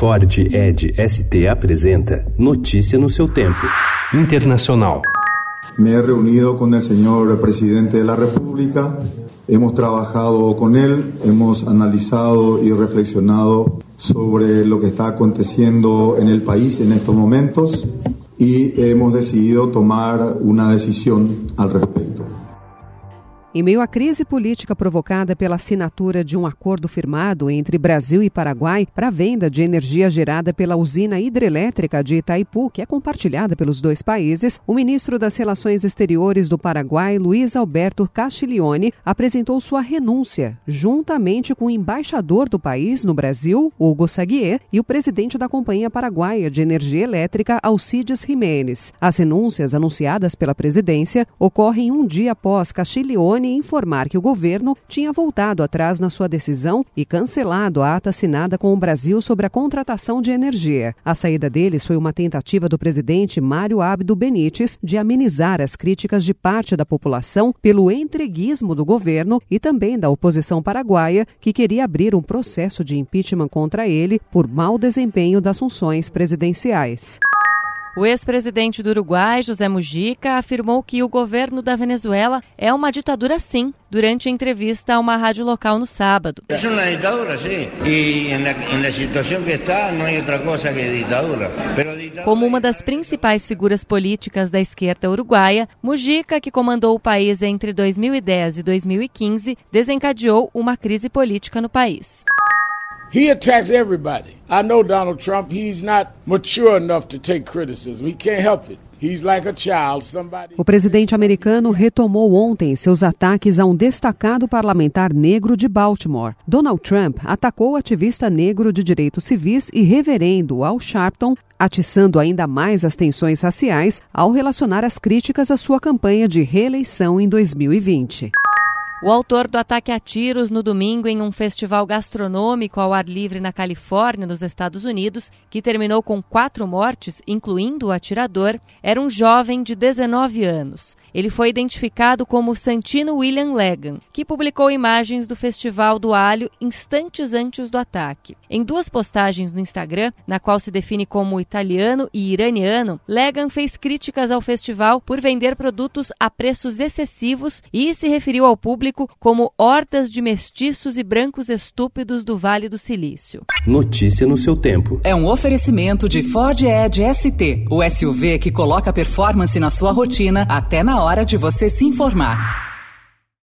Ford Ed ST apresenta Notícia no seu tempo. Internacional. Me he reunido con el señor presidente de la República, hemos trabajado con él, hemos analizado y reflexionado sobre lo que está aconteciendo en el país en estos momentos y hemos decidido tomar una decisión al respecto. Em meio à crise política provocada pela assinatura de um acordo firmado entre Brasil e Paraguai para a venda de energia gerada pela usina hidrelétrica de Itaipu, que é compartilhada pelos dois países, o ministro das Relações Exteriores do Paraguai, Luiz Alberto Castiglione, apresentou sua renúncia, juntamente com o embaixador do país no Brasil, Hugo Saguier, e o presidente da Companhia Paraguaia de Energia Elétrica, Alcides Jiménez. As renúncias anunciadas pela presidência ocorrem um dia após Castiglione informar que o governo tinha voltado atrás na sua decisão e cancelado a ata assinada com o Brasil sobre a contratação de energia. A saída deles foi uma tentativa do presidente Mário Abdo Benítez de amenizar as críticas de parte da população pelo entreguismo do governo e também da oposição paraguaia, que queria abrir um processo de impeachment contra ele por mau desempenho das funções presidenciais. O ex-presidente do Uruguai, José Mujica, afirmou que o governo da Venezuela é uma ditadura sim, durante a entrevista a uma rádio local no sábado. É uma ditadura, sim. E na situação que está, não é outra coisa que ditadura. Como uma das principais figuras políticas da esquerda uruguaia, Mujica, que comandou o país entre 2010 e 2015, desencadeou uma crise política no país. He attacks everybody. I know Donald Trump, he's not mature enough to take criticism. He can't help it. O presidente americano retomou ontem seus ataques a um destacado parlamentar negro de Baltimore. Donald Trump atacou o ativista negro de direitos civis e reverendo Al Sharpton, atiçando ainda mais as tensões raciais ao relacionar as críticas à sua campanha de reeleição em 2020. O autor do ataque a tiros no domingo em um festival gastronômico ao ar livre na Califórnia, nos Estados Unidos, que terminou com quatro mortes, incluindo o atirador, era um jovem de 19 anos. Ele foi identificado como Santino William Legan, que publicou imagens do Festival do Alho instantes antes do ataque. Em duas postagens no Instagram, na qual se define como italiano e iraniano, Legan fez críticas ao festival por vender produtos a preços excessivos e se referiu ao público como hordas de mestiços e brancos estúpidos do Vale do Silício. Notícia no seu tempo. É um oferecimento de Ford Edge ST, o SUV que coloca performance na sua rotina até na hora de você se informar.